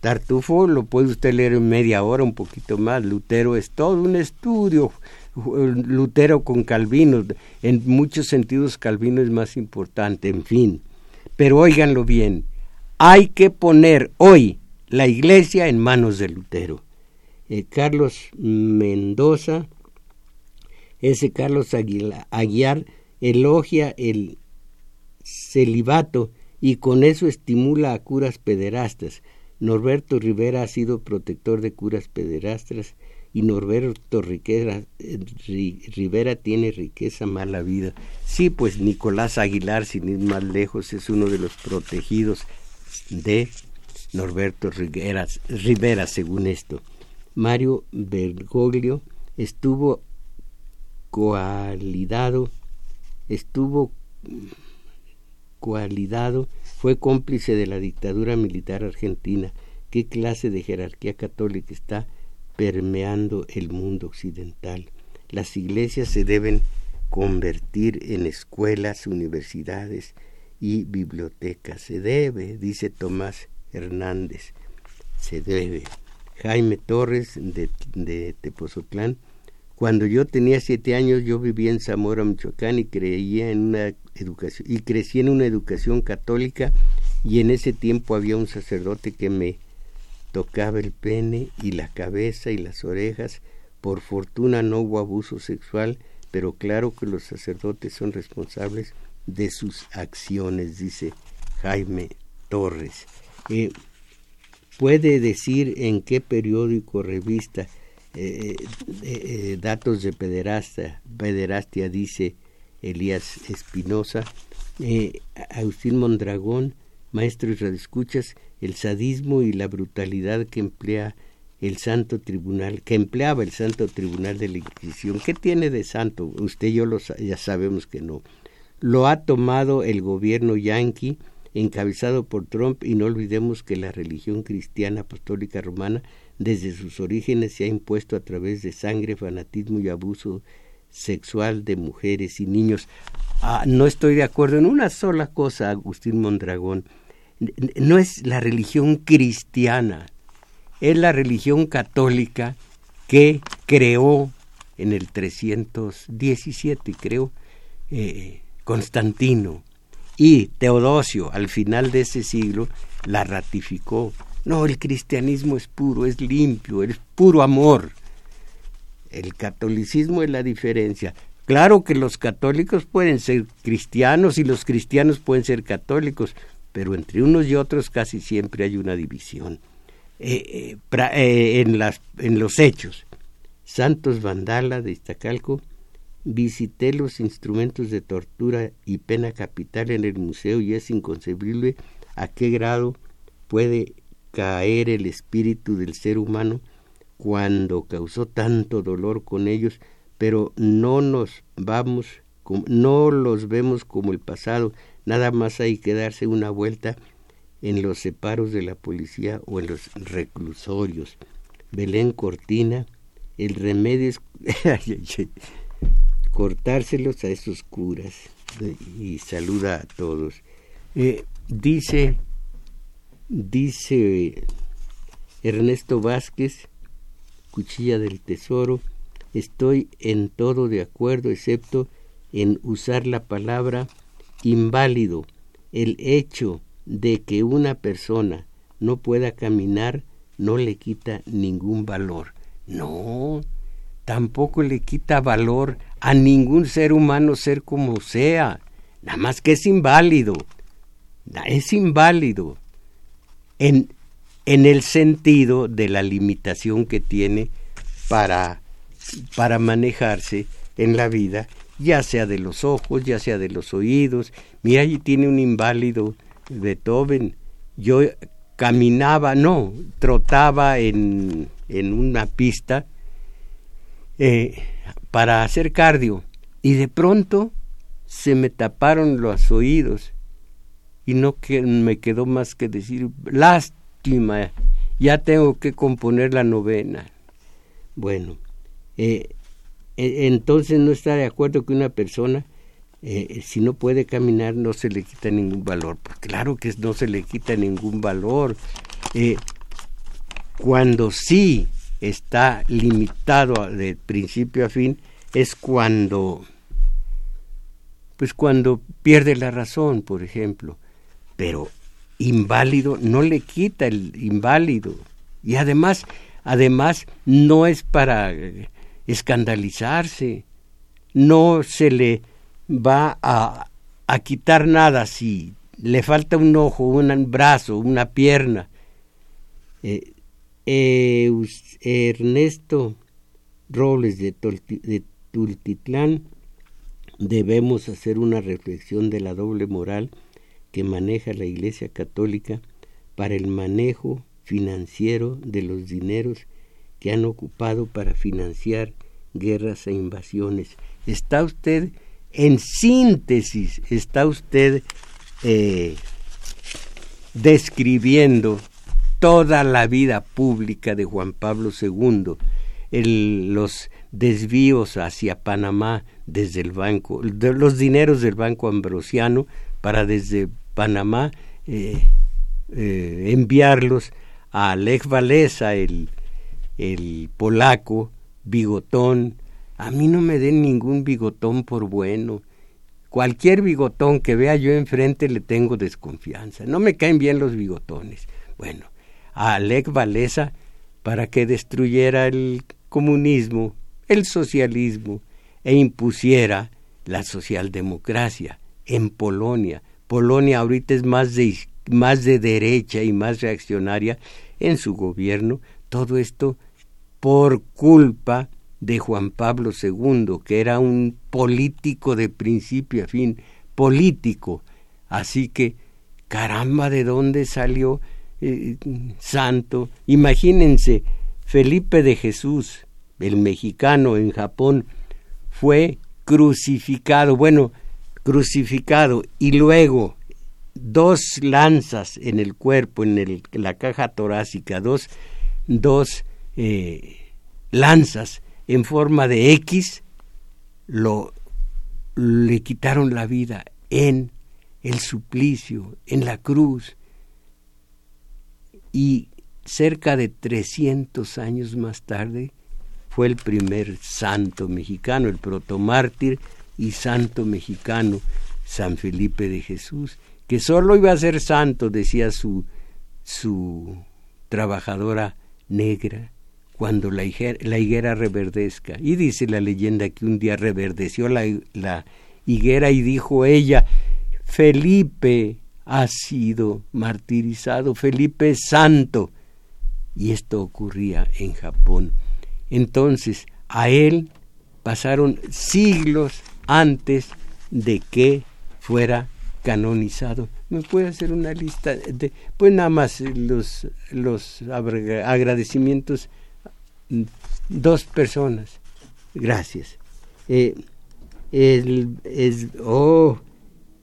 Tartufo lo puede usted leer en media hora, un poquito más. Lutero es todo un estudio. Lutero con Calvino. En muchos sentidos Calvino es más importante, en fin. Pero óiganlo bien. Hay que poner hoy la iglesia en manos de Lutero. Eh, Carlos Mendoza, ese Carlos Aguiar, elogia el celibato y con eso estimula a curas pederastas Norberto Rivera ha sido protector de curas pederastras y Norberto Rivera tiene riqueza, mala vida. Sí, pues Nicolás Aguilar, sin ir más lejos, es uno de los protegidos de Norberto Rivera, Rivera según esto. Mario Bergoglio estuvo coalidado, estuvo coalidado fue cómplice de la dictadura militar argentina. ¿Qué clase de jerarquía católica está permeando el mundo occidental? Las iglesias se deben convertir en escuelas, universidades y bibliotecas. Se debe, dice Tomás Hernández, se debe. Jaime Torres de, de Tepozotlán cuando yo tenía siete años yo vivía en Zamora, Michoacán y creía en una educación y crecí en una educación católica y en ese tiempo había un sacerdote que me tocaba el pene y la cabeza y las orejas. Por fortuna no hubo abuso sexual, pero claro que los sacerdotes son responsables de sus acciones, dice Jaime Torres. Eh, ¿Puede decir en qué periódico, revista eh, eh, eh, datos de pederasta, pederastia, dice Elías Espinosa, Agustín Mondragón, maestro y radioescuchas, el sadismo y la brutalidad que emplea el Santo Tribunal, que empleaba el Santo Tribunal de la Inquisición. ¿Qué tiene de santo? Usted y yo lo, ya sabemos que no. Lo ha tomado el gobierno yanqui, encabezado por Trump, y no olvidemos que la religión cristiana apostólica romana desde sus orígenes se ha impuesto a través de sangre, fanatismo y abuso sexual de mujeres y niños. Ah, no estoy de acuerdo en una sola cosa, Agustín Mondragón. No es la religión cristiana, es la religión católica que creó en el 317, creo, eh, Constantino. Y Teodosio, al final de ese siglo, la ratificó. No, el cristianismo es puro, es limpio, es puro amor. El catolicismo es la diferencia. Claro que los católicos pueden ser cristianos y los cristianos pueden ser católicos, pero entre unos y otros casi siempre hay una división. Eh, eh, eh, en, en los hechos. Santos Vandala de Iztacalco, visité los instrumentos de tortura y pena capital en el museo y es inconcebible a qué grado puede caer el espíritu del ser humano cuando causó tanto dolor con ellos, pero no nos vamos, no los vemos como el pasado, nada más hay que darse una vuelta en los separos de la policía o en los reclusorios. Belén Cortina, el remedio es cortárselos a esos curas y saluda a todos. Eh, dice, dice Ernesto Vázquez, cuchilla del tesoro, estoy en todo de acuerdo excepto en usar la palabra inválido. El hecho de que una persona no pueda caminar no le quita ningún valor. No, tampoco le quita valor a ningún ser humano ser como sea. Nada más que es inválido. Es inválido. En, en el sentido de la limitación que tiene para, para manejarse en la vida, ya sea de los ojos, ya sea de los oídos. Mira, allí tiene un inválido Beethoven. Yo caminaba, no, trotaba en, en una pista eh, para hacer cardio. Y de pronto se me taparon los oídos y no que me quedó más que decir lástima ya tengo que componer la novena bueno eh, e, entonces no está de acuerdo que una persona eh, si no puede caminar no se le quita ningún valor claro que no se le quita ningún valor. Cuando sí está limitado de principio a fin es cuando pues cuando pierde la razón por ejemplo. Pero inválido no le quita el inválido. Y además además no es para eh, escandalizarse. No se le va a, a quitar nada si le falta un ojo un brazo una pierna. Eh, Ernesto Robles de, Tultitlán debemos hacer una reflexión de la doble moral que maneja la Iglesia Católica para el manejo financiero de los dineros que han ocupado para financiar guerras e invasiones. Está usted, en síntesis, está usted eh, describiendo toda la vida pública de Juan Pablo II, los desvíos hacia Panamá desde el banco, los dineros del Banco Ambrosiano para desde Panamá eh, eh, enviarlos a Lech Walesa, el, el polaco, bigotón. A mí no me den ningún bigotón por bueno. Cualquier bigotón que vea yo enfrente le tengo desconfianza. No me caen bien los bigotones. Bueno, a Lech Walesa para que destruyera el comunismo, el socialismo e impusiera la socialdemocracia en Polonia. Polonia ahorita es más de, más de derecha y más reaccionaria en su gobierno. Todo esto por culpa de Juan Pablo II, que era un político de principio a fin, político. Así que, caramba, ¿de dónde salió eh, santo? Imagínense, Felipe de Jesús, el mexicano en Japón, fue crucificado, bueno, crucificado y luego dos lanzas en el cuerpo, en, el, la caja torácica, dos, dos eh, lanzas en forma de X, lo, le quitaron la vida en el suplicio, en la cruz. Y cerca de 300 años más tarde fue el primer santo mexicano, el protomártir y santo mexicano, San Felipe de Jesús, que solo iba a ser santo, decía su, su trabajadora negra, cuando la higuera, reverdezca. Y dice la leyenda que un día reverdeció la, la higuera y dijo ella, Felipe ha sido martirizado, Felipe santo. Y esto ocurría en Japón. Entonces, a él pasaron siglos antes de que fuera canonizado. ¿Me puede hacer una lista de, pues nada más los, los agradecimientos? Dos personas. Gracias. Eh, el, es, oh,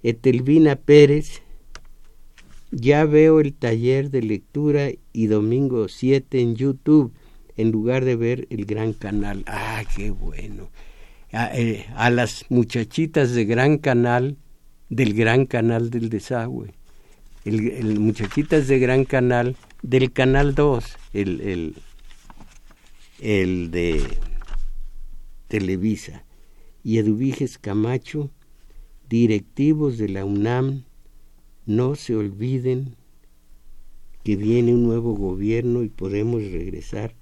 Etelvina Pérez, ya veo el taller de lectura y domingo 7 en YouTube en lugar de ver el gran canal. Ah, qué bueno. A, eh, las muchachitas de gran canal, del gran canal del desagüe. El muchachitas de gran canal, del canal 2, el, el, el de Televisa. Y Eduviges Camacho, directivos de la UNAM, no se olviden que viene un nuevo gobierno y podemos regresar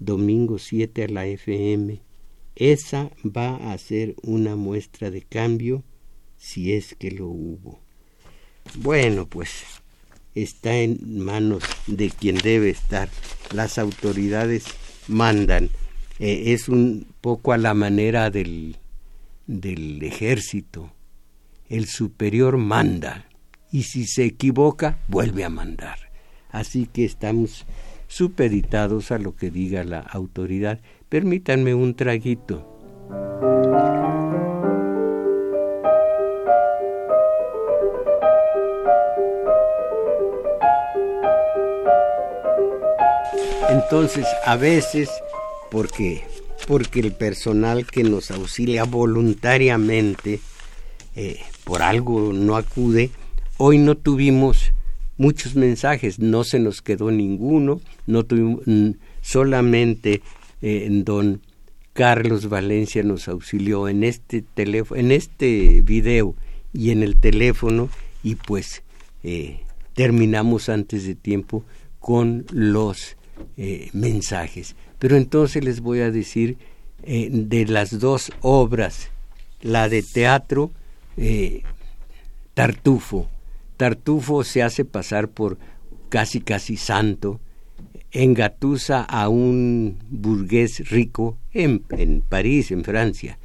domingo 7 a la FM. Esa va a ser una muestra de cambio si es que lo hubo. Bueno, pues está en manos de quien debe estar. Las autoridades mandan. Eh, es un poco a la manera del, del ejército. El superior manda y si se equivoca vuelve a mandar. Así que estamos supeditados a lo que diga la autoridad. Permítanme un traguito. Entonces, a veces, porque, porque el personal que nos auxilia voluntariamente eh, por algo no acude, hoy no tuvimos muchos mensajes, no se nos quedó ninguno, no tuvimos mm, solamente eh, don Carlos Valencia nos auxilió en este teléfono, en este video y en el teléfono y pues eh, terminamos antes de tiempo con los eh, mensajes. Pero entonces les voy a decir de las dos obras, la de teatro Tartufo, Tartufo se hace pasar por casi casi santo, engatusa a un burgués rico en, París, en Francia,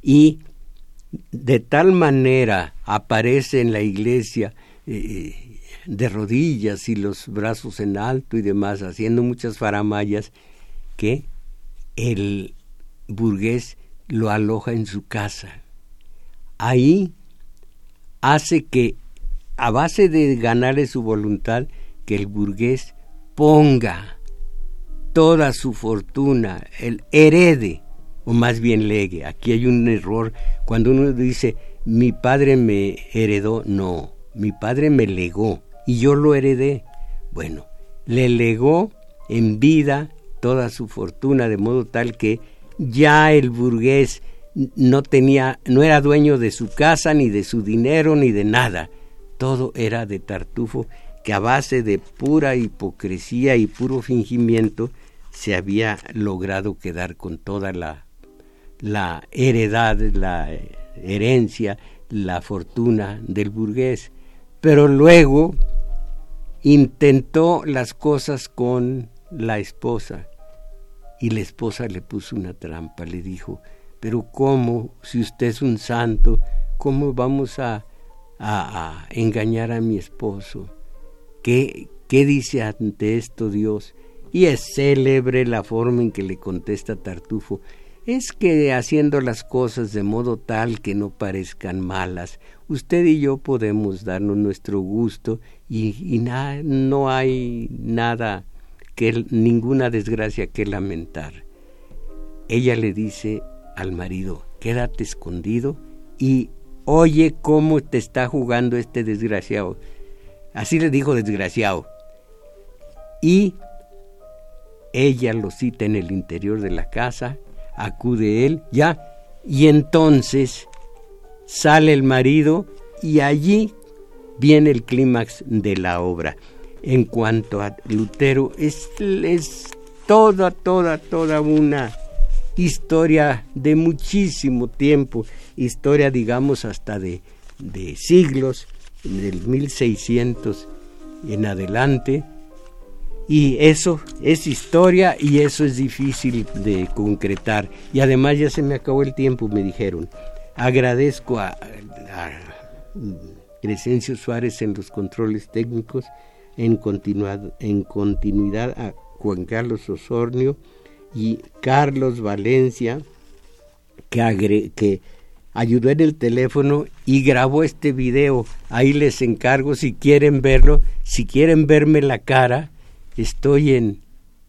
y de tal manera aparece en la iglesia eh, de rodillas y los brazos en alto y demás, haciendo muchas faramayas, que el burgués lo aloja en su casa. Ahí hace que, a base de ganarle su voluntad, que el burgués ponga toda su fortuna, el herede, o más bien legue. Aquí hay un error. Cuando uno dice, mi padre me heredó, no, mi padre me legó y yo lo heredé. Bueno, le legó en vida toda su fortuna, de modo tal que ya el burgués no tenía, no era dueño de su casa, ni de su dinero, ni de nada. Todo era de Tartufo, que a base de pura hipocresía y puro fingimiento se había logrado quedar con toda la, la heredad, la herencia, la fortuna del burgués. Pero luego intentó las cosas con la esposa y la esposa le puso una trampa, le dijo, pero ¿cómo, si usted es un santo, cómo vamos a, a, engañar a mi esposo? ¿Qué, ¿Qué dice ante esto Dios? Y es célebre la forma en que le contesta Tartufo. Es que haciendo las cosas de modo tal que no parezcan malas, usted y yo podemos darnos nuestro gusto y, y no hay nada que ninguna desgracia que lamentar. Ella le dice al marido, quédate escondido y oye cómo te está jugando este desgraciado. Así le dijo desgraciado. Y ella lo cita en el interior de la casa, acude él, ya, y entonces sale el marido y allí viene el clímax de la obra. En cuanto a Lutero, es, es toda, toda, toda una historia de muchísimo tiempo, historia digamos hasta de, de siglos, del 1600 en adelante, y eso es historia y eso es difícil de concretar. Y además ya se me acabó el tiempo, me dijeron. Agradezco a, a Crescencio Suárez en los controles técnicos, en, en continuidad a Juan Carlos Osornio y Carlos Valencia, que, que ayudó en el teléfono y grabó este video. Ahí les encargo si quieren verlo, si quieren verme la cara Estoy en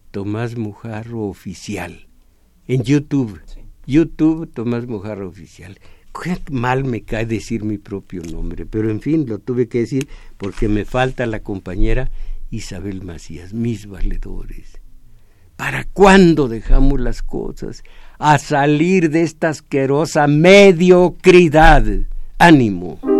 Tomás Mujarro Oficial, en YouTube. YouTube Tomás Mujarro Oficial. Qué mal me cae decir mi propio nombre, pero en fin, lo tuve que decir porque me falta la compañera Isabel Macías, mis valedores. ¿Para cuándo dejamos las cosas? A salir de esta asquerosa mediocridad. Ánimo.